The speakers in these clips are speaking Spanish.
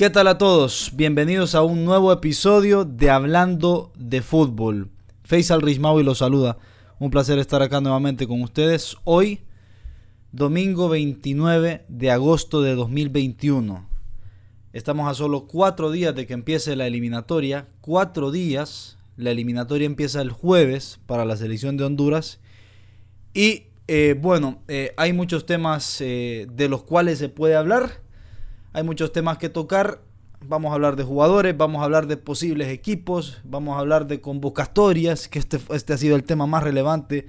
¿Qué tal a todos? Bienvenidos a un nuevo episodio de Hablando de Fútbol. Faisal Rismawi los saluda. Un placer estar acá nuevamente con ustedes. Hoy, domingo 29 de agosto de 2021. Estamos a solo cuatro días de que empiece la eliminatoria. Cuatro días. La eliminatoria empieza el jueves para la selección de Honduras. Y eh, bueno, eh, hay muchos temas eh, de los cuales se puede hablar hay muchos temas que tocar. Vamos a hablar de jugadores, vamos a hablar de posibles equipos, vamos a hablar de convocatorias, que este, este ha sido el tema más relevante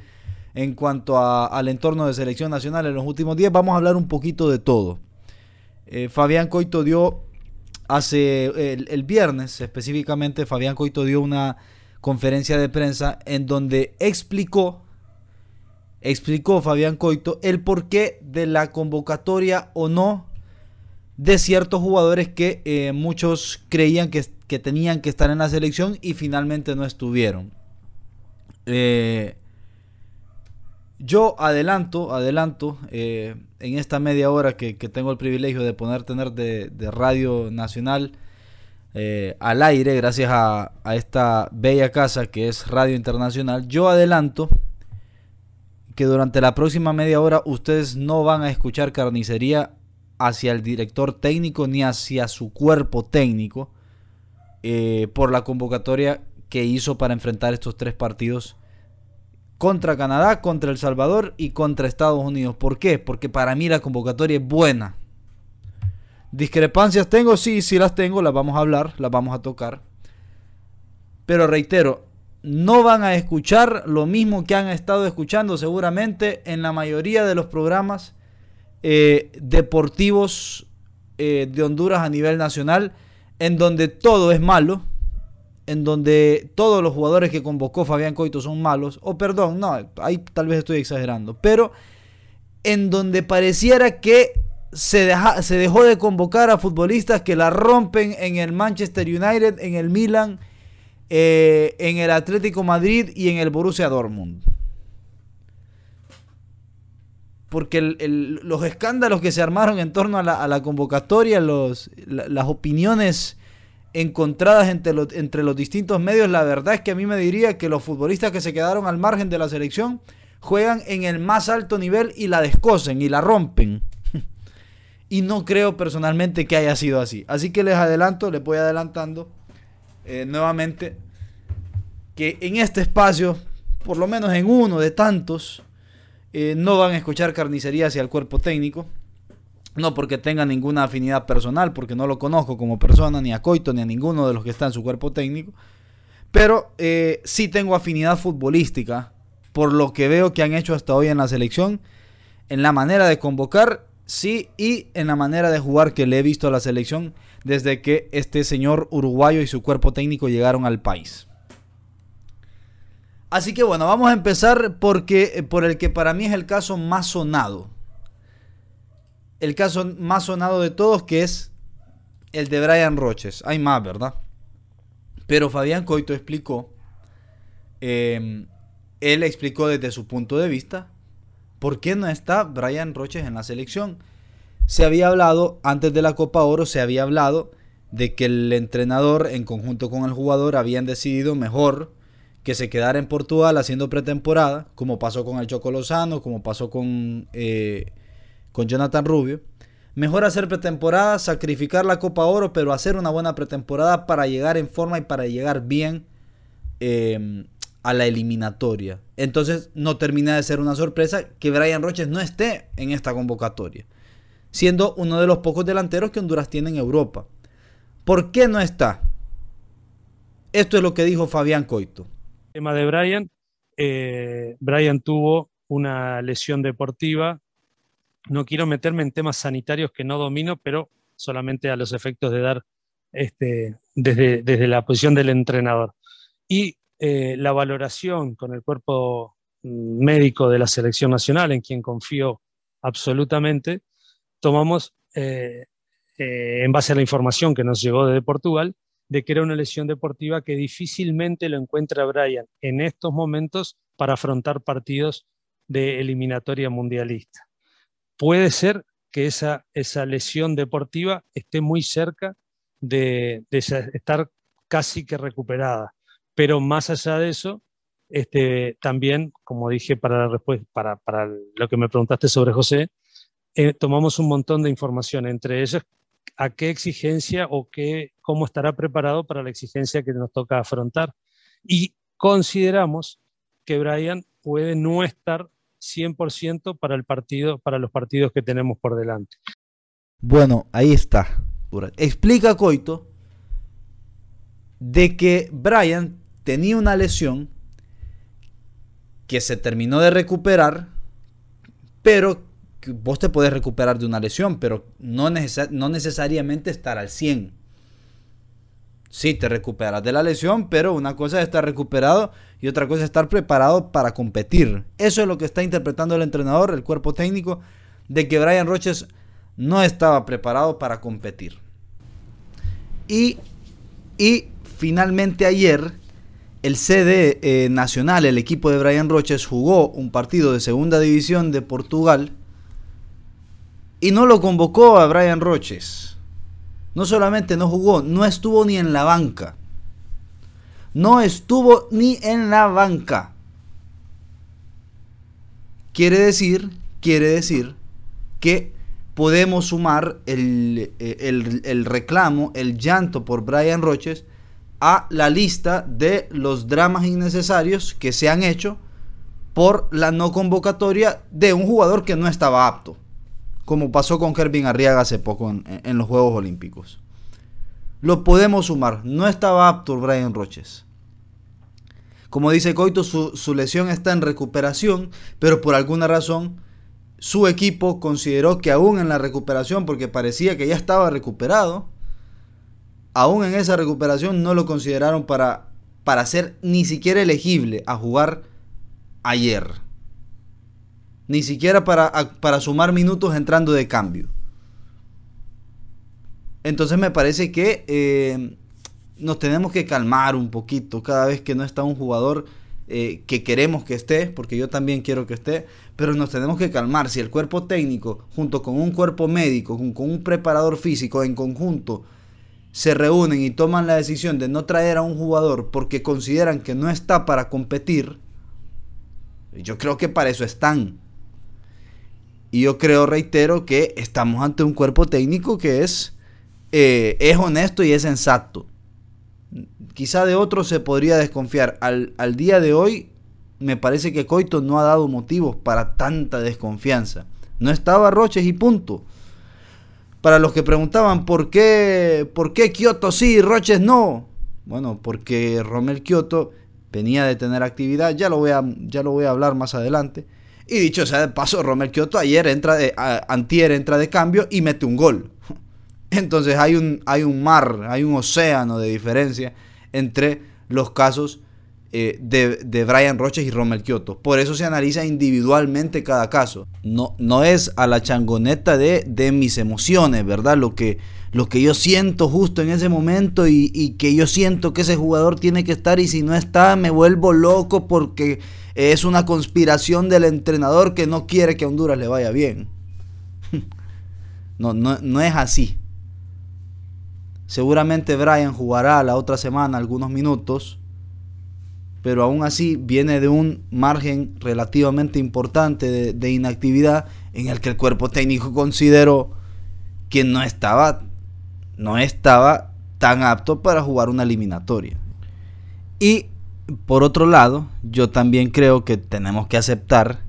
en cuanto al entorno de selección nacional en los últimos días. Vamos a hablar un poquito de todo. Eh, Fabián Coito dio hace el, el, viernes específicamente, Fabián Coito dio una conferencia de prensa en donde explicó, explicó Fabián Coito el porqué de la convocatoria o no de ciertos jugadores que eh, muchos creían que, que, tenían que estar en la selección y finalmente no estuvieron. Eh, yo adelanto, adelanto, eh, en esta media hora que, tengo el privilegio de poder tener de, Radio Nacional al aire, gracias a esta bella casa que es Radio Internacional, yo adelanto que durante la próxima media hora ustedes no van a escuchar carnicería hacia el director técnico ni hacia su cuerpo técnico eh, por la convocatoria que hizo para enfrentar estos tres partidos contra Canadá, contra El Salvador y contra Estados Unidos. ¿Por qué? Porque para mí la convocatoria es buena. ¿Discrepancias tengo? Sí, sí las tengo, las vamos a hablar, las vamos a tocar. Pero reitero, no van a escuchar lo mismo que han estado escuchando seguramente en la mayoría de los programas eh, deportivos eh, de Honduras a nivel nacional, en donde todo es malo, en donde todos los jugadores que convocó Fabián Coito son malos, o perdón, no, ahí tal vez estoy exagerando, pero en donde pareciera que se, se dejó de convocar a futbolistas que la rompen en el Manchester United, en el Milan, eh, en el Atlético Madrid y en el Borussia Dortmund porque los escándalos que se armaron en torno a la, convocatoria, las opiniones encontradas entre, entre los distintos medios, la verdad es que a mí me diría que los futbolistas que se quedaron al margen de la selección juegan en el más alto nivel y la descosen y la rompen. y no creo personalmente que haya sido así. Así que les adelanto, les voy adelantando eh, nuevamente que en este espacio, por lo menos en uno de tantos, eh, no van a escuchar carnicería hacia el cuerpo técnico. No porque tenga ninguna afinidad personal, porque no lo conozco como persona, ni a Coito, ni a ninguno de los que está en su cuerpo técnico. Pero eh, sí tengo afinidad futbolística por lo que veo que han hecho hasta hoy en la selección, en la manera de convocar, sí, y en la manera de jugar que le he visto a la selección desde que este señor uruguayo y su cuerpo técnico llegaron al país. Así que bueno, vamos a empezar porque, eh, por el que para mí es el caso más sonado. El caso más sonado de todos que es el de Brian Roches. Hay más, ¿verdad? Pero Fabián Coito explicó, em, él explicó desde su punto de vista por qué no está Brian Roches en la selección. Se había hablado, antes de la Copa Oro, se había hablado de que el entrenador en conjunto con el jugador habían decidido mejor que se quedara en Portugal haciendo pretemporada, como pasó con el Choco Lozano, como pasó con, eh, con Jonathan Rubio. Mejor hacer pretemporada, sacrificar la Copa Oro, pero hacer una buena pretemporada para llegar en forma y para llegar bien em, a la eliminatoria. Entonces no termina de ser una sorpresa que Brian Roches no esté en esta convocatoria, siendo uno de los pocos delanteros que Honduras tiene en Europa. ¿Por qué no está? Esto es lo que dijo Fabián Coito tema de Brian, eh, Brian tuvo una lesión deportiva. No quiero meterme en temas sanitarios que no domino, pero solamente a los efectos de dar este, desde, desde la posición del entrenador. Y eh, la valoración con el cuerpo médico de la selección nacional, en quien confío absolutamente, tomamos, eh, en base a la información que nos llegó desde Portugal, de que era una lesión deportiva que difícilmente lo encuentra Brian en estos momentos para afrontar partidos de eliminatoria mundialista. Puede ser que esa, esa lesión deportiva esté muy cerca de, estar casi que recuperada. Pero más allá de eso, este, también, como dije para, la para, para lo que me preguntaste sobre José, eh, tomamos un montón de información, entre ellas a qué exigencia o qué, cómo estará preparado para la exigencia que nos toca afrontar. Y consideramos que Brian puede no estar 100% para el partido, para los partidos que tenemos por delante. Bueno, ahí está. Explica Coito de que Brian tenía una lesión que se terminó de recuperar, pero vos te puedes recuperar de una lesión, pero no, no necesariamente estar al 100. Sí, te recuperas de la lesión, pero una cosa es estar recuperado y otra cosa es estar preparado para competir. Eso es lo que está interpretando el entrenador, el cuerpo técnico, de que Brian Roches no estaba preparado para competir. Y, y finalmente ayer el CD eh, Nacional, el equipo de Brian Roches, jugó un partido de segunda división de Portugal y no lo convocó a Brian Roches. No solamente no jugó, no estuvo ni en la banca. No estuvo ni en la banca. Quiere decir, quiere decir que podemos sumar el, el, reclamo, el llanto por Brian Roches a la lista de los dramas innecesarios que se han hecho por la no convocatoria de un jugador que no estaba apto, como pasó con Kervin Arriaga hace poco en, los Juegos Olímpicos. Lo podemos sumar, no estaba apto Brian Roches. Como dice Coito, su, su lesión está en recuperación, pero por alguna razón su equipo consideró que aún en la recuperación, porque parecía que ya estaba recuperado, aún en esa recuperación no lo consideraron para, para ser ni siquiera elegible a jugar ayer. Ni siquiera para, para sumar minutos entrando de cambio. Entonces me parece que eh, nos tenemos que calmar un poquito cada vez que no está un jugador eh, que queremos que esté, porque yo también quiero que esté, pero nos tenemos que calmar. Si el cuerpo técnico, junto con un cuerpo médico, con un preparador físico en conjunto, se reúnen y toman la decisión de no traer a un jugador porque consideran que no está para competir, yo creo que para eso están. Y yo creo, reitero, que estamos ante un cuerpo técnico que es, eh, es honesto y es sensato quizá de otros se podría desconfiar. Al, día de hoy, me parece que Coito no ha dado motivos para tanta desconfianza. No estaba Roches y punto. Para los que preguntaban por qué, por qué Kioto sí y Roches no. Bueno, porque Romel Kioto venía de tener actividad, ya lo voy a, ya lo voy a hablar más adelante. Y dicho sea de paso, Romel Kioto ayer entra de, antier entra de cambio y mete un gol. Entonces hay un, hay un mar, hay un océano de diferencia entre los casos eh, de, Brian Roches y Romel Kioto. Por eso se analiza individualmente cada caso. No, no es a la changoneta de, de mis emociones, ¿verdad? Lo que, lo que yo siento justo en ese momento y, y, que yo siento que ese jugador tiene que estar y si no está me vuelvo loco porque es una conspiración del entrenador que no quiere que a Honduras le vaya bien. No, no, no es así. Seguramente Brian jugará la otra semana algunos minutos, pero aún así viene de un margen relativamente importante de, inactividad en el que el cuerpo técnico consideró que no estaba, no estaba tan apto para jugar una eliminatoria. Y por otro lado, yo también creo que tenemos que aceptar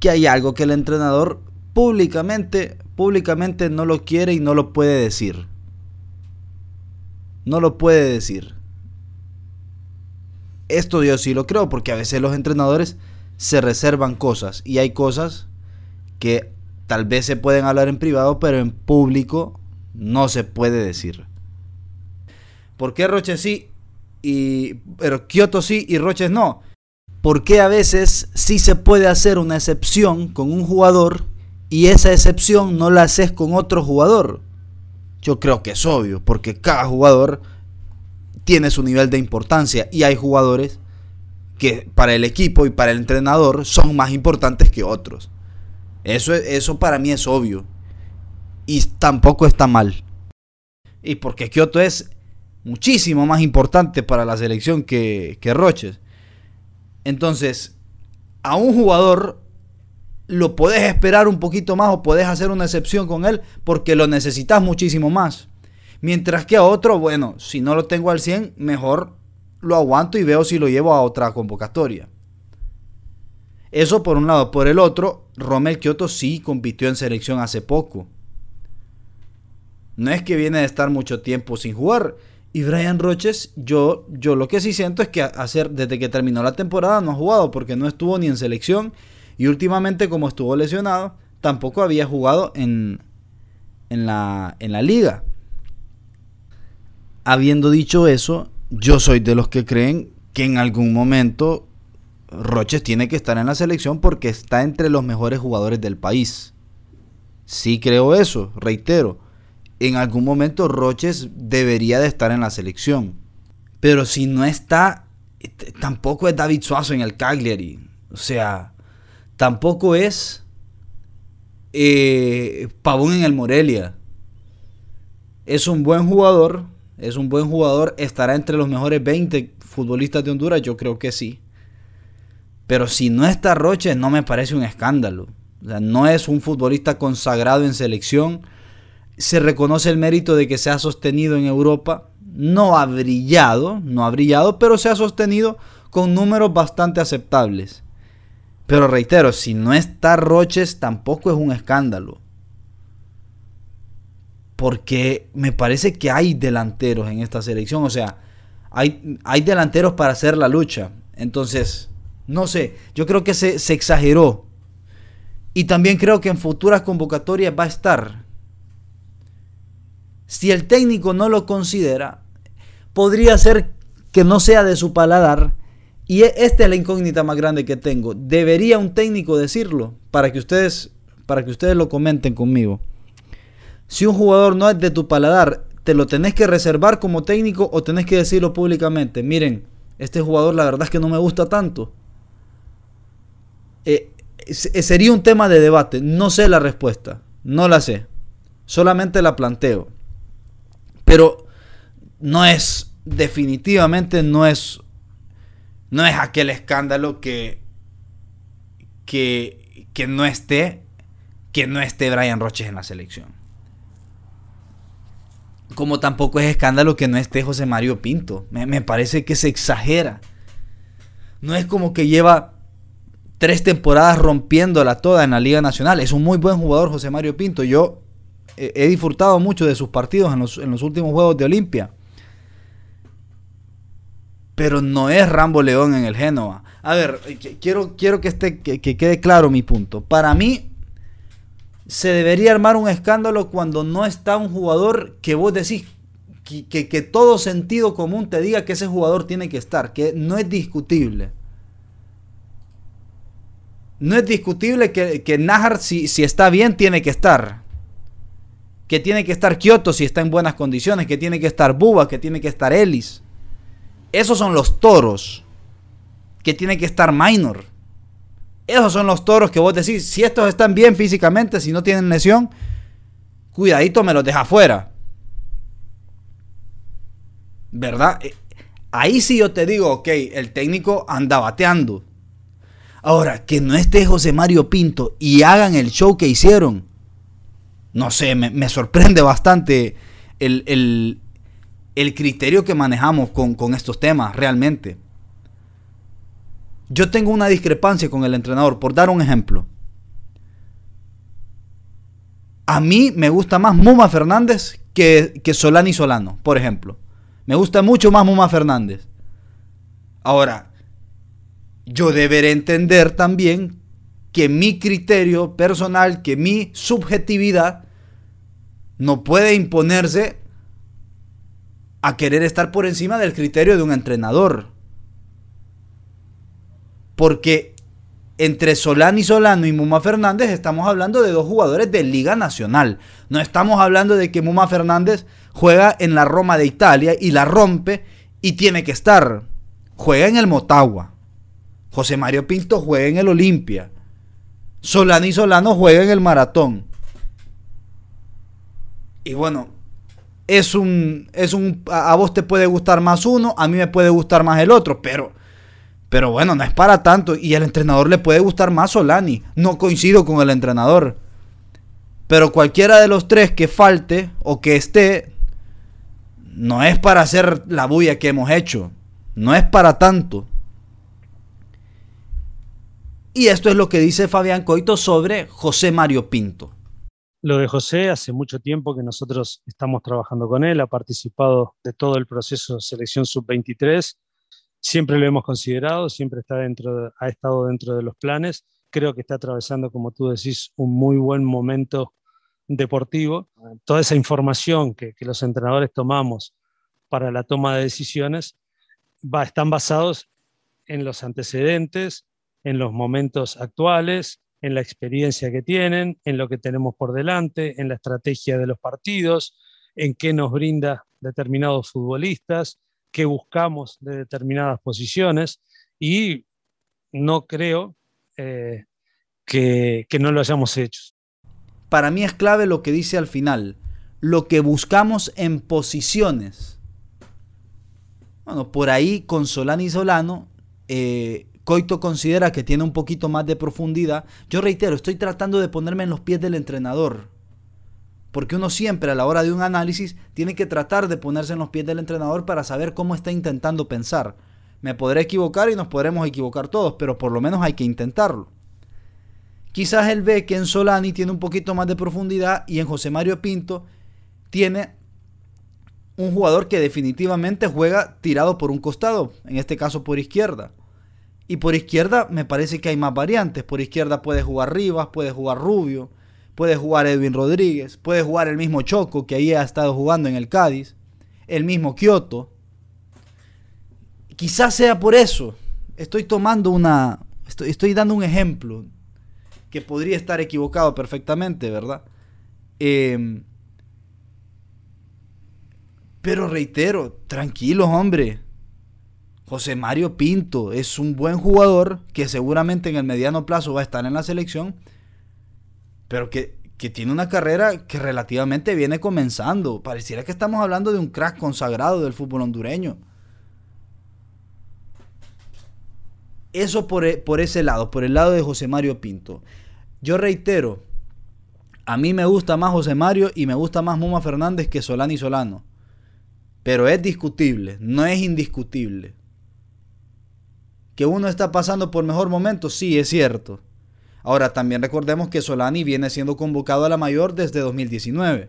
que hay algo que el entrenador públicamente, públicamente no lo quiere y no lo puede decir no lo puede decir. Esto yo sí lo creo porque a veces los entrenadores se reservan cosas y hay cosas que tal vez se pueden hablar en privado, pero en público no se puede decir. ¿Por qué Roches sí y pero Kioto sí y Roches no? Porque a veces sí se puede hacer una excepción con un jugador y esa excepción no la haces con otro jugador? Yo creo que es obvio, porque cada jugador tiene su nivel de importancia y hay jugadores que para el equipo y para el entrenador son más importantes que otros. Eso, eso para mí es obvio. Y tampoco está mal. Y porque Kioto es muchísimo más importante para la selección que, que Roches. Entonces, a un jugador lo puedes esperar un poquito más o puedes hacer una excepción con él porque lo necesitas muchísimo más. Mientras que a otro, bueno, si no lo tengo al 100, mejor lo aguanto y veo si lo llevo a otra convocatoria. Eso por un lado. Por el otro, Romel Kioto sí compitió en selección hace poco. No es que viene de estar mucho tiempo sin jugar. Y Brian Roches, yo, yo lo que sí siento es que desde que terminó la temporada no ha jugado porque no estuvo ni en selección y últimamente como estuvo lesionado tampoco había jugado en, en, la, en la liga. Habiendo dicho eso, yo soy de los que creen que en algún momento Roches tiene que estar en la selección porque está entre los mejores jugadores del país. Sí creo eso, reitero en algún momento Roches debería de estar en la selección. Pero si no está, tampoco es David Suazo en el Cagliari. O sea, tampoco es eh, Pavón en el Morelia. Es un buen jugador, es un buen jugador, estará entre los mejores 20 futbolistas de Honduras, yo creo que sí. Pero si no está Roches, no me parece un escándalo. O sea, no es un futbolista consagrado en selección se reconoce el mérito de que se ha sostenido en Europa. No ha brillado, no ha brillado, pero se ha sostenido con números bastante aceptables. Pero reitero, si no está Roches tampoco es un escándalo. Porque me parece que hay delanteros en esta selección. O sea, hay, hay delanteros para hacer la lucha. Entonces, no sé, yo creo que se, se exageró. Y también creo que en futuras convocatorias va a estar. Si el técnico no lo considera, podría ser que no sea de su paladar. Y e, esta es la incógnita más grande que tengo. ¿Debería un técnico decirlo? Para que ustedes, para que ustedes lo comenten conmigo. Si un jugador no es de tu paladar, ¿te lo tenés que reservar como técnico o tenés que decirlo públicamente? Miren, este jugador la verdad es que no me gusta tanto. Eh, sería un tema de debate. No sé la respuesta. No la sé. Solamente la planteo. Pero no es, definitivamente no es, no es aquel escándalo que, que, que no esté, que no esté Brian Roches en la selección. Como tampoco es escándalo que no esté José Mario Pinto. Me, me parece que se exagera. No es como que lleva tres temporadas rompiéndola toda en la Liga Nacional. Es un muy buen jugador José Mario Pinto. Yo he disfrutado mucho de sus partidos en los, últimos Juegos de Olimpia. Pero no es Rambo León en el Génova. A ver, quiero, quiero que, esté, que, quede claro mi punto. Para mí, se debería armar un escándalo cuando no está un jugador que vos decís que, que, todo sentido común te diga que ese jugador tiene que estar, que no es discutible. No es discutible que, que si, si está bien, tiene que estar que tiene que estar Kyoto si está en buenas condiciones, que tiene que estar Buba, que tiene que estar Ellis. Esos son los toros. Que tiene que estar Minor. Esos son los toros que vos decís, si estos están bien físicamente, si no tienen lesión, cuidadito me los deja fuera. ¿Verdad? Eh, ahí sí yo te digo, ok, el técnico anda bateando. Ahora, que no esté José Mario Pinto y hagan el show que hicieron no sé, me, sorprende bastante el, criterio que manejamos con, con estos temas, realmente. Yo tengo una discrepancia con el entrenador, por dar un ejemplo. A mí me gusta más Muma Fernández que, que Solani Solano, por ejemplo. Me gusta mucho más Muma Fernández. Ahora, yo deberé entender también que mi criterio personal, que mi subjetividad no puede imponerse a querer estar por encima del criterio de un entrenador. Porque entre Solán y Solano y Muma Fernández estamos hablando de dos jugadores de Liga Nacional. No estamos hablando de que Muma Fernández juega en la Roma de Italia y la rompe y tiene que estar. Juega en el Motagua. José Mario Pinto juega en el Olimpia. Solano y Solano juega en el Maratón. Y bueno, es un, es un, a vos te puede gustar más uno, a mí me puede gustar más el otro, pero, pero bueno, no es para tanto. Y al entrenador le puede gustar más Solani. No coincido con el entrenador. Pero cualquiera de los tres que falte o que esté, no es para hacer la bulla que hemos hecho. No es para tanto. Y esto es lo que dice Fabián Coito sobre José Mario Pinto. Lo de José, hace mucho tiempo que nosotros estamos trabajando con él, ha participado de todo el proceso de selección sub-23, siempre lo hemos considerado, siempre está dentro, ha estado dentro de los planes, creo que está atravesando, como tú decís, un muy buen momento deportivo. Toda esa información que, los entrenadores tomamos para la toma de decisiones va, están basados en los antecedentes, en los momentos actuales, en la experiencia que tienen, en lo que tenemos por delante, en la estrategia de los partidos, en qué nos brinda determinados futbolistas, qué buscamos de determinadas posiciones y no creo eh, que, no lo hayamos hecho. Para mí es clave lo que dice al final, lo que buscamos en posiciones. Bueno, por ahí con Solani y Solano eh, Coito considera que tiene un poquito más de profundidad. Yo reitero, estoy tratando de ponerme en los pies del entrenador. Porque uno siempre a la hora de un análisis tiene que tratar de ponerse en los pies del entrenador para saber cómo está intentando pensar. Me podré equivocar y nos podremos equivocar todos, pero por lo menos hay que intentarlo. Quizás él ve que en Solani tiene un poquito más de profundidad y en José Mario Pinto tiene un jugador que definitivamente juega tirado por un costado, en este caso por izquierda. Y por izquierda me parece que hay más variantes. Por izquierda puede jugar Rivas, puede jugar Rubio, puede jugar Edwin Rodríguez, puede jugar el mismo Choco que ahí ha estado jugando en el Cádiz, el mismo Kioto. Quizás sea por eso. Estoy tomando una. Estoy, estoy dando un ejemplo que podría estar equivocado perfectamente, ¿verdad? Em, pero reitero, tranquilos, hombre. José Mario Pinto es un buen jugador que seguramente en el mediano plazo va a estar en la selección, pero que, tiene una carrera que relativamente viene comenzando. Pareciera que estamos hablando de un crack consagrado del fútbol hondureño. Eso por, e, por ese lado, por el lado de José Mario Pinto. Yo reitero, a mí me gusta más José Mario y me gusta más Muma Fernández que Solani Solano. Pero es discutible, no es indiscutible. Que uno está pasando por mejor momento, sí, es cierto. Ahora también recordemos que Solani viene siendo convocado a la mayor desde 2019.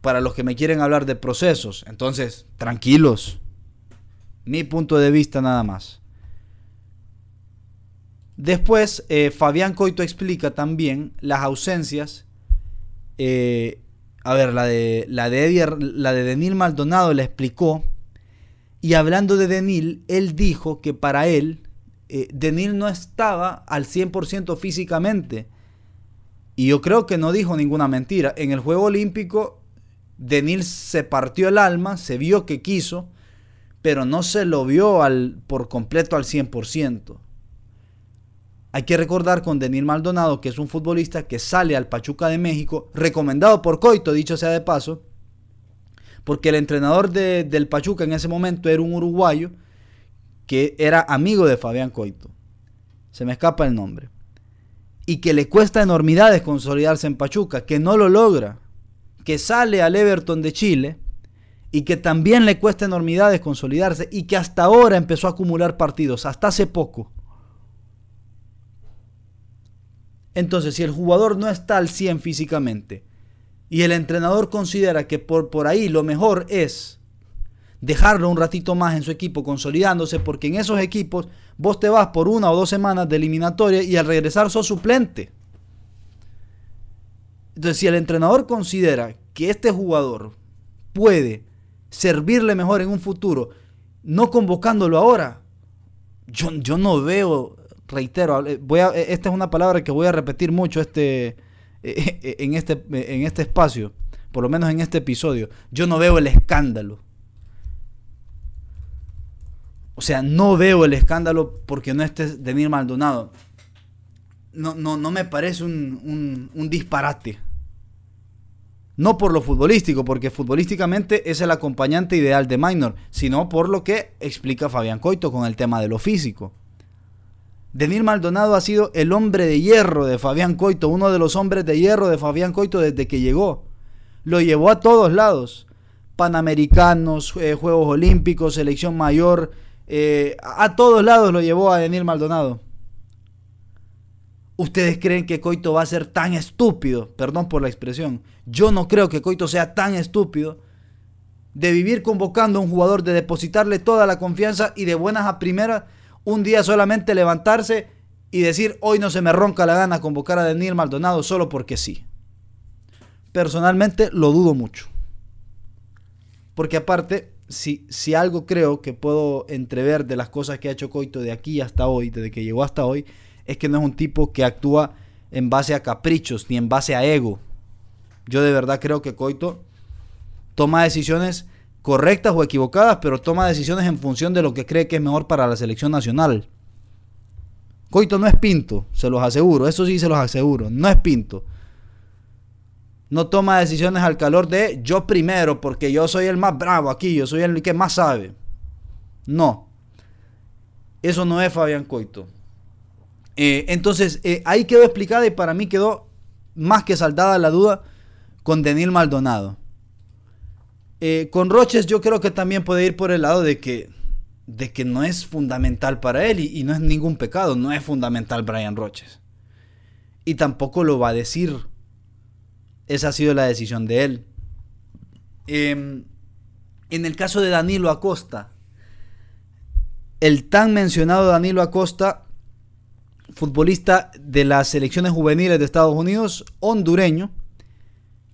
Para los que me quieren hablar de procesos, entonces, tranquilos. Mi punto de vista nada más. Después, eh, Fabián Coito explica también las ausencias. Eh, a ver, la de, la de, la de Denil Maldonado le explicó y hablando de Denil, él dijo que para él, eh, Denil no estaba al 100% físicamente. Y yo creo que no dijo ninguna mentira. En el Juego Olímpico, Denil se partió el alma, se vio que quiso, pero no se lo vio al, por completo al 100%. Hay que recordar con Denil Maldonado, que es un futbolista que sale al Pachuca de México, recomendado por Coito, dicho sea de paso, porque el entrenador del Pachuca en ese momento era un uruguayo que era amigo de Fabián Coito. Se me escapa el nombre. Y que le cuesta enormidades consolidarse en Pachuca, que no lo logra, que sale al Everton de Chile y que también le cuesta enormidades consolidarse y que hasta ahora empezó a acumular partidos, hasta hace poco. Entonces, si el jugador no está al 100 físicamente, y el entrenador considera que por, por ahí lo mejor es dejarlo un ratito más en su equipo consolidándose, porque en esos equipos vos te vas por una o dos semanas de eliminatoria y al regresar sos suplente. Entonces, si el entrenador considera que este jugador puede servirle mejor en un futuro, no convocándolo ahora, yo, yo no veo, reitero, voy a, esta es una palabra que voy a repetir mucho este, eh, en este, en este espacio, por lo menos en este episodio, yo no veo el escándalo. O sea, no veo el escándalo porque no esté Denir Maldonado. No, no, no me parece un, un, disparate. No por lo futbolístico, porque futbolísticamente es el acompañante ideal de Minor, sino por lo que explica Fabián Coito con el tema de lo físico. Denil Maldonado ha sido el hombre de hierro de Fabián Coito, uno de los hombres de hierro de Fabián Coito desde que llegó. Lo llevó a todos lados. Panamericanos, eh, Juegos Olímpicos, selección mayor, eh, a todos lados lo llevó a Denil Maldonado. ¿Ustedes creen que Coito va a ser tan estúpido? Perdón por la expresión. Yo no creo que Coito sea tan estúpido de vivir convocando a un jugador, de depositarle toda la confianza y de buenas a primeras, un día solamente levantarse y decir, hoy no se me ronca la gana convocar a Daniel Maldonado solo porque sí. Personalmente lo dudo mucho. Porque aparte, si, si algo creo que puedo entrever de las cosas que ha hecho Coito de aquí hasta hoy, desde que llegó hasta hoy, es que no es un tipo que actúa en base a caprichos ni en base a ego. Yo de verdad creo que Coito toma decisiones correctas o equivocadas, pero toma decisiones en función de lo que cree que es mejor para la selección nacional. Coito no es pinto, se los aseguro, eso sí se los aseguro, no es pinto. No toma decisiones al calor de yo primero, porque yo soy el más bravo aquí, yo soy el que más sabe. No. Eso no es Fabián Coito. Eh, entonces, eh, ahí quedó explicada y para mí quedó más que saldada la duda con Denil Maldonado. Eh, con Roches yo creo que también puede ir por el lado de que, de que no es fundamental para él y, no es ningún pecado, no es fundamental Brian Roches. Y tampoco lo va a decir. Esa ha sido la decisión de él. Em, en el caso de Danilo Acosta, el tan mencionado Danilo Acosta futbolista de las selecciones juveniles de Estados Unidos, hondureño,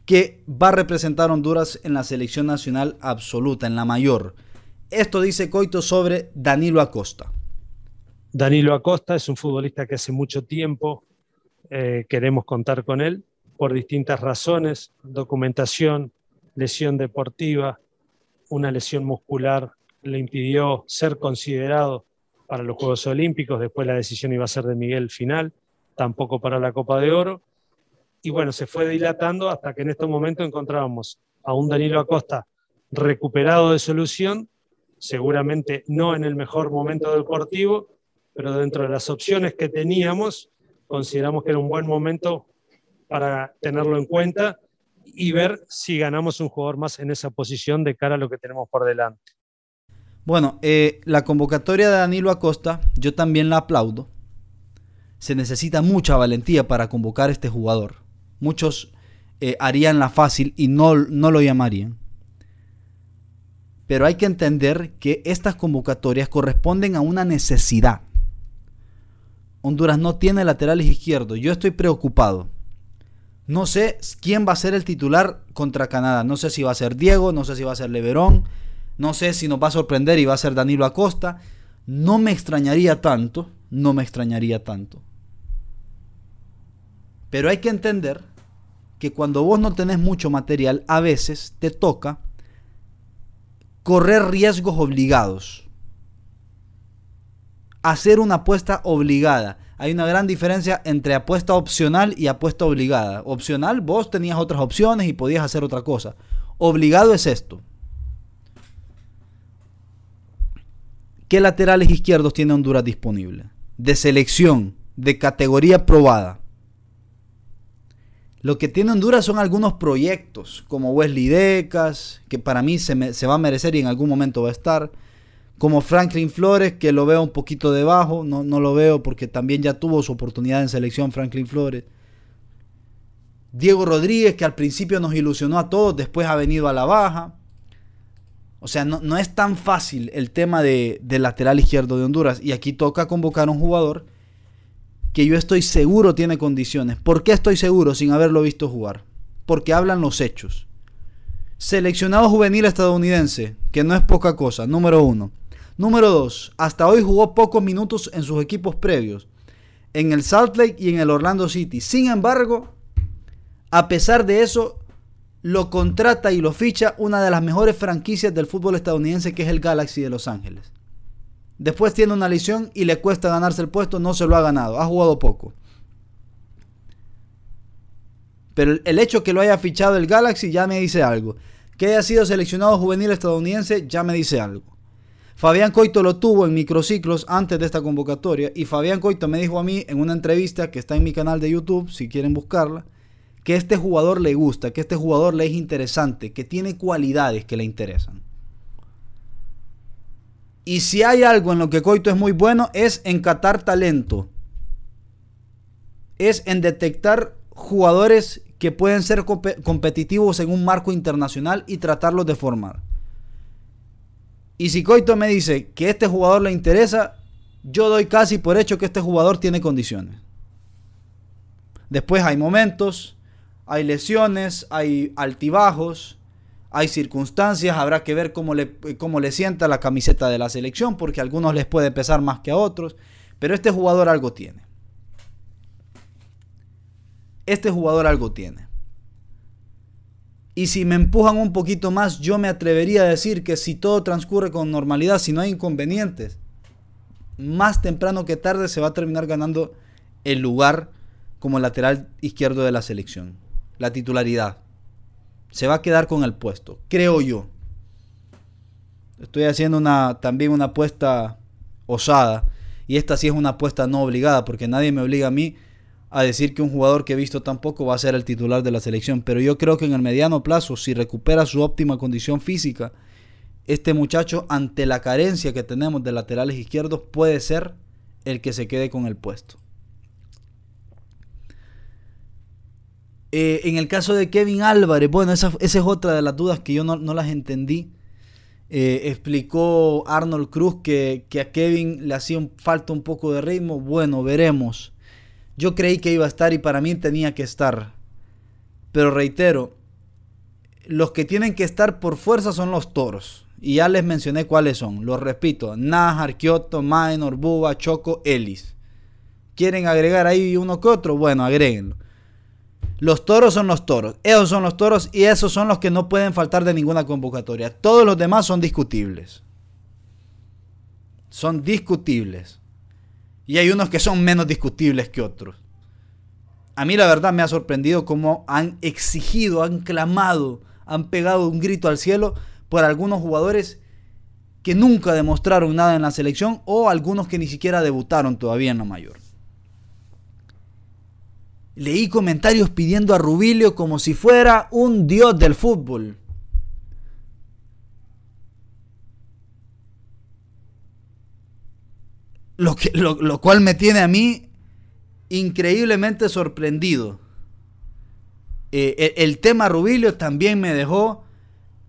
que va a representar a Honduras en la selección nacional absoluta, en la mayor. Esto dice Coito sobre Danilo Acosta. Danilo Acosta es un futbolista que hace mucho tiempo eh, queremos contar con él por distintas razones, documentación, lesión deportiva, una lesión muscular le impidió ser considerado para los Juegos Olímpicos, después la decisión iba a ser de Miguel final, tampoco para la Copa de Oro. Y bueno, se fue dilatando hasta que en este momento encontrábamos a un Danilo Acosta recuperado de solución, seguramente no en el mejor momento deportivo, pero dentro de las opciones que teníamos, consideramos que era un buen momento para tenerlo en cuenta y ver si ganamos un jugador más en esa posición de cara a lo que tenemos por delante. Bueno, eh, la convocatoria de Danilo Acosta, yo también la aplaudo. Se necesita mucha valentía para convocar a este jugador. Muchos eh, harían la fácil y no, no lo llamarían. Pero hay que entender que estas convocatorias corresponden a una necesidad. Honduras no tiene laterales izquierdos. Yo estoy preocupado. No sé quién va a ser el titular contra Canadá. No sé si va a ser Diego, no sé si va a ser Leverón no sé si nos va a sorprender y va a ser Danilo Acosta. No me extrañaría tanto, no me extrañaría tanto. Pero hay que entender que cuando vos no tenés mucho material, a veces te toca correr riesgos obligados. Hacer una apuesta obligada. Hay una gran diferencia entre apuesta opcional y apuesta obligada. Opcional, vos tenías otras opciones y podías hacer otra cosa. Obligado es esto. ¿Qué laterales izquierdos tiene Honduras disponible? De selección, de categoría probada. Lo que tiene Honduras son algunos proyectos, como Wesley Decas, que para mí se, va a merecer y en algún momento va a estar. Como Franklin Flores, que lo veo un poquito debajo, no, no lo veo porque también ya tuvo su oportunidad en selección Franklin Flores. Diego Rodríguez, que al principio nos ilusionó a todos, después ha venido a la baja. O sea, no, es tan fácil el tema de, del lateral izquierdo de Honduras. Y aquí toca convocar a un jugador que yo estoy seguro tiene condiciones. ¿Por qué estoy seguro sin haberlo visto jugar? Porque hablan los hechos. Seleccionado juvenil estadounidense, que no es poca cosa, número uno. Número dos, hasta hoy jugó pocos minutos en sus equipos previos, en el Salt Lake y en el Orlando City. Sin embargo, a pesar de eso, lo contrata y lo ficha una de las mejores franquicias del fútbol estadounidense que es el Galaxy de Los Ángeles. Después tiene una lesión y le cuesta ganarse el puesto, no se lo ha ganado, ha jugado poco. Pero el hecho que lo haya fichado el Galaxy ya me dice algo. Que haya sido seleccionado juvenil estadounidense ya me dice algo. Fabián Coito lo tuvo en microciclos antes de esta convocatoria y Fabián Coito me dijo a mí en una entrevista que está en mi canal de YouTube, si quieren buscarla, que este jugador le gusta, que este jugador le es interesante, que tiene cualidades que le interesan. Y si hay algo en lo que Coito es muy bueno es en catar talento. Es en detectar jugadores que pueden ser competitivos en un marco internacional y tratarlos de formar. Y si Coito me dice que este jugador le interesa, yo doy casi por hecho que este jugador tiene condiciones. Después hay momentos, hay lesiones, hay altibajos, hay circunstancias, habrá que ver cómo le, cómo le sienta la camiseta de la selección, porque a algunos les puede pesar más que a otros, pero este jugador algo tiene. Este jugador algo tiene. Y si me empujan un poquito más, yo me atrevería a decir que si todo transcurre con normalidad, si no hay inconvenientes, más temprano que tarde se va a terminar ganando el lugar como lateral izquierdo de la selección. La titularidad. Se va a quedar con el puesto, creo yo. Estoy haciendo una, también una apuesta osada. Y esta sí es una apuesta no obligada, porque nadie me obliga a mí a decir que un jugador que he visto tampoco va a ser el titular de la selección, pero yo creo que en el mediano plazo, si recupera su óptima condición física, este muchacho, ante la carencia que tenemos de laterales izquierdos, puede ser el que se quede con el puesto. Eh, en el caso de Kevin Álvarez, bueno, esa, es otra de las dudas que yo no, las entendí. Eh, explicó Arnold Cruz que, a Kevin le hacía falta un poco de ritmo. Bueno, veremos. Yo creí que iba a estar y para mí tenía que estar. Pero reitero, los que tienen que estar por fuerza son los toros. Y ya les mencioné cuáles son. Los repito, Najar, Kyoto, Maenor, Buba, Choco, Ellis. ¿Quieren agregar ahí uno que otro? Bueno, agréguenlo. Los toros son los toros. Esos son los toros y esos son los que no pueden faltar de ninguna convocatoria. Todos los demás son discutibles. Son discutibles. Y hay unos que son menos discutibles que otros. A mí la verdad me ha sorprendido cómo han exigido, han clamado, han pegado un grito al cielo por algunos jugadores que nunca demostraron nada en la selección o algunos que ni siquiera debutaron todavía en la mayor. Leí comentarios pidiendo a Rubilio como si fuera un dios del fútbol. Lo, que, lo, cual me tiene a mí increíblemente sorprendido. Eh, el, tema Rubilio también me dejó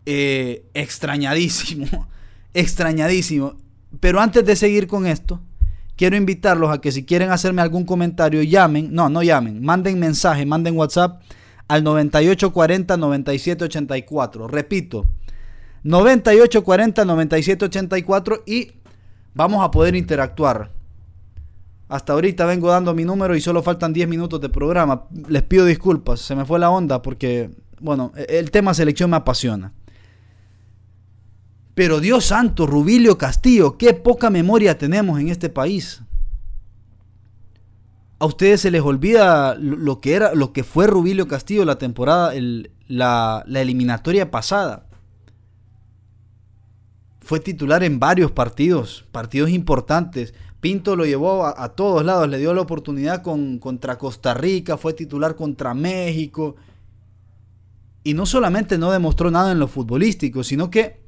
eh, extrañadísimo, extrañadísimo. Pero antes de seguir con esto, quiero invitarlos a que si quieren hacerme algún comentario, llamen, no, no llamen, manden mensaje, manden WhatsApp al 9840 9784. Repito, 9840 9784 y vamos a poder interactuar. Hasta ahorita vengo dando mi número y solo faltan 10 minutos de programa. Les pido disculpas, se me fue la onda porque, bueno, el tema selección me apasiona. Pero Dios santo, Rubilio Castillo, qué poca memoria tenemos en este país. A ustedes se les olvida lo que era, lo que fue Rubilio Castillo la temporada, la eliminatoria pasada fue titular en varios partidos, partidos importantes. Pinto lo llevó a, todos lados, le dio la oportunidad con, contra Costa Rica, fue titular contra México. Y no solamente no demostró nada en lo futbolístico, sino que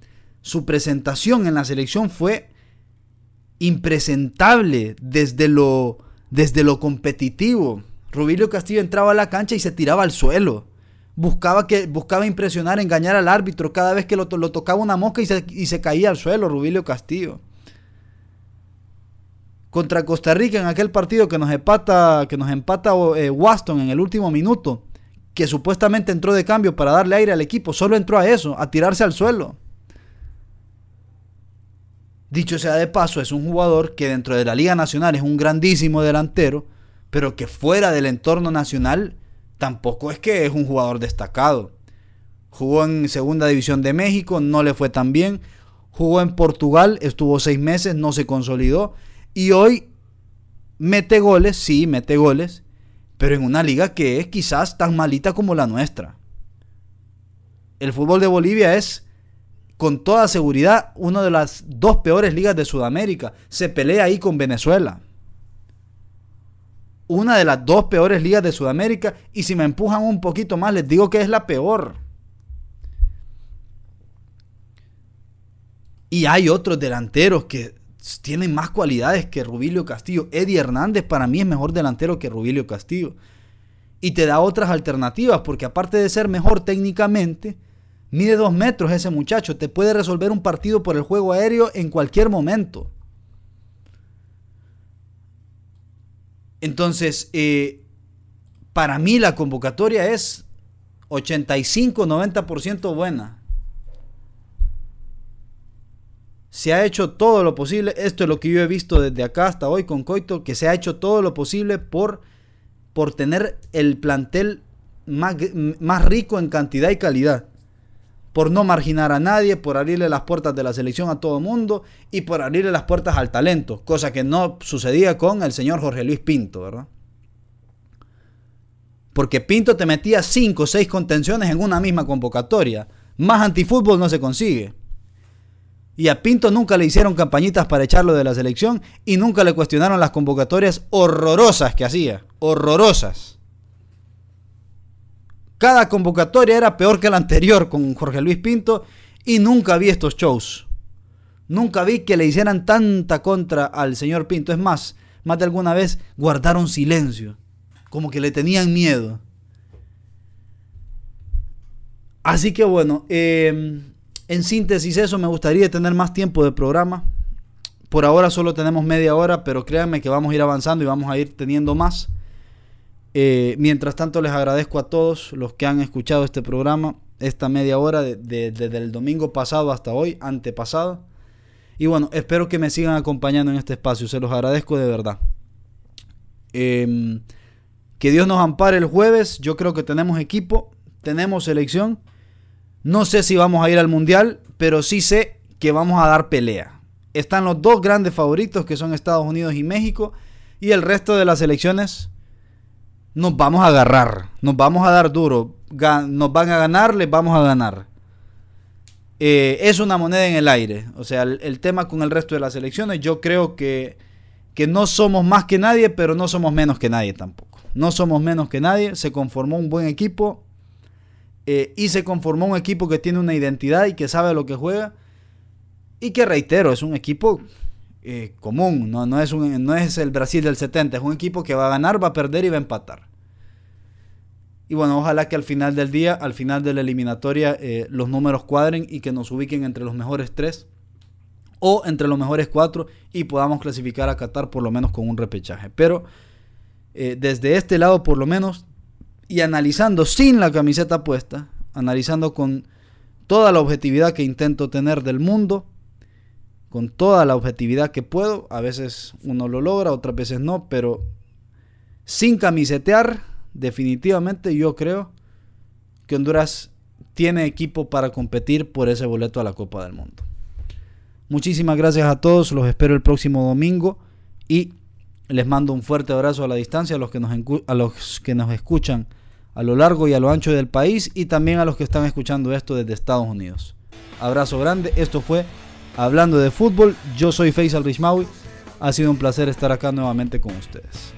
su presentación en la selección fue impresentable desde lo, desde lo competitivo. Rubilio Castillo entraba a la cancha y se tiraba al suelo buscaba, que, buscaba impresionar, engañar al árbitro cada vez que lo, tocaba una mosca y se, caía al suelo, Rubilio Castillo. Contra Costa Rica en aquel partido que nos empata, que nos empata eh, Waston en el último minuto, que supuestamente entró de cambio para darle aire al equipo, solo entró a eso, a tirarse al suelo. Dicho sea de paso, es un jugador que dentro de la Liga Nacional es un grandísimo delantero, pero que fuera del entorno nacional tampoco es que es un jugador destacado. Jugó en Segunda División de México, no le fue tan bien. Jugó en Portugal, estuvo seis meses, no se consolidó. Y hoy mete goles, sí, mete goles, pero en una liga que es quizás tan malita como la nuestra. El fútbol de Bolivia es, con toda seguridad, una de las dos peores ligas de Sudamérica. Se pelea ahí con Venezuela. Una de las dos peores ligas de Sudamérica. Y si me empujan un poquito más, les digo que es la peor. Y hay otros delanteros que tienen más cualidades que Rubilio Castillo. Eddie Hernández para mí es mejor delantero que Rubilio Castillo. Y te da otras alternativas, porque aparte de ser mejor técnicamente, mide dos metros ese muchacho. Te puede resolver un partido por el juego aéreo en cualquier momento. Entonces, eh, para mí la convocatoria es 85-90% buena. se ha hecho todo lo posible, esto es lo que yo he visto desde acá hasta hoy con Coito, que se ha hecho todo lo posible por, por tener el plantel más, más rico en cantidad y calidad, por no marginar a nadie, por abrirle las puertas de la selección a todo mundo y por abrirle las puertas al talento, cosa que no sucedía con el señor Jorge Luis Pinto, ¿verdad? Porque Pinto te metía 5 o 6 contenciones en una misma convocatoria. Más antifútbol no se consigue. Y a Pinto nunca le hicieron campañitas para echarlo de la selección y nunca le cuestionaron las convocatorias horrorosas que hacía. Horrorosas. Cada convocatoria era peor que la anterior con Jorge Luis Pinto y nunca vi estos shows. Nunca vi que le hicieran tanta contra al señor Pinto. Es más, más de alguna vez guardaron silencio. Como que le tenían miedo. Así que bueno, eh, en síntesis eso, me gustaría tener más tiempo de programa. Por ahora solo tenemos media hora, pero créanme que vamos a ir avanzando y vamos a ir teniendo más. Eh, mientras tanto les agradezco a todos los que han escuchado este programa, esta media hora desde el domingo pasado hasta hoy, antepasado. Y bueno, espero que me sigan acompañando en este espacio, se los agradezco de verdad. Em, que Dios nos ampare el jueves, yo creo que tenemos equipo, tenemos selección no sé si vamos a ir al Mundial, pero sí sé que vamos a dar pelea. Están los dos grandes favoritos que son Estados Unidos y México. Y el resto de las elecciones nos vamos a agarrar. Nos vamos a dar duro. Nos van a ganar, les vamos a ganar. Eh, es una moneda en el aire. O sea, el, tema con el resto de las elecciones, yo creo que, que no somos más que nadie, pero no somos menos que nadie tampoco. No somos menos que nadie. Se conformó un buen equipo eh, y se conformó un equipo que tiene una identidad y que sabe lo que juega. Y que reitero, es un equipo eh, común, ¿no? No, es un, no es el Brasil del 70, es un equipo que va a ganar, va a perder y va a empatar. Y bueno, ojalá que al final del día, al final de la eliminatoria, eh, los números cuadren y que nos ubiquen entre los mejores tres o entre los mejores cuatro y podamos clasificar a Qatar por lo menos con un repechaje. Pero desde este lado, por lo menos, y analizando sin la camiseta puesta, analizando con toda la objetividad que intento tener del mundo, con toda la objetividad que puedo, a veces uno lo logra, otras veces no, pero sin camisetear, definitivamente yo creo que Honduras tiene equipo para competir por ese boleto a la Copa del Mundo. Muchísimas gracias a todos, los espero el próximo domingo y les mando un fuerte abrazo a la distancia a los que nos, a los que nos escuchan a lo largo y a lo ancho del país y también a los que están escuchando esto desde Estados Unidos. Abrazo grande, esto fue Hablando de Fútbol, yo soy Faisal Rishmawi, ha sido un placer estar acá nuevamente con ustedes.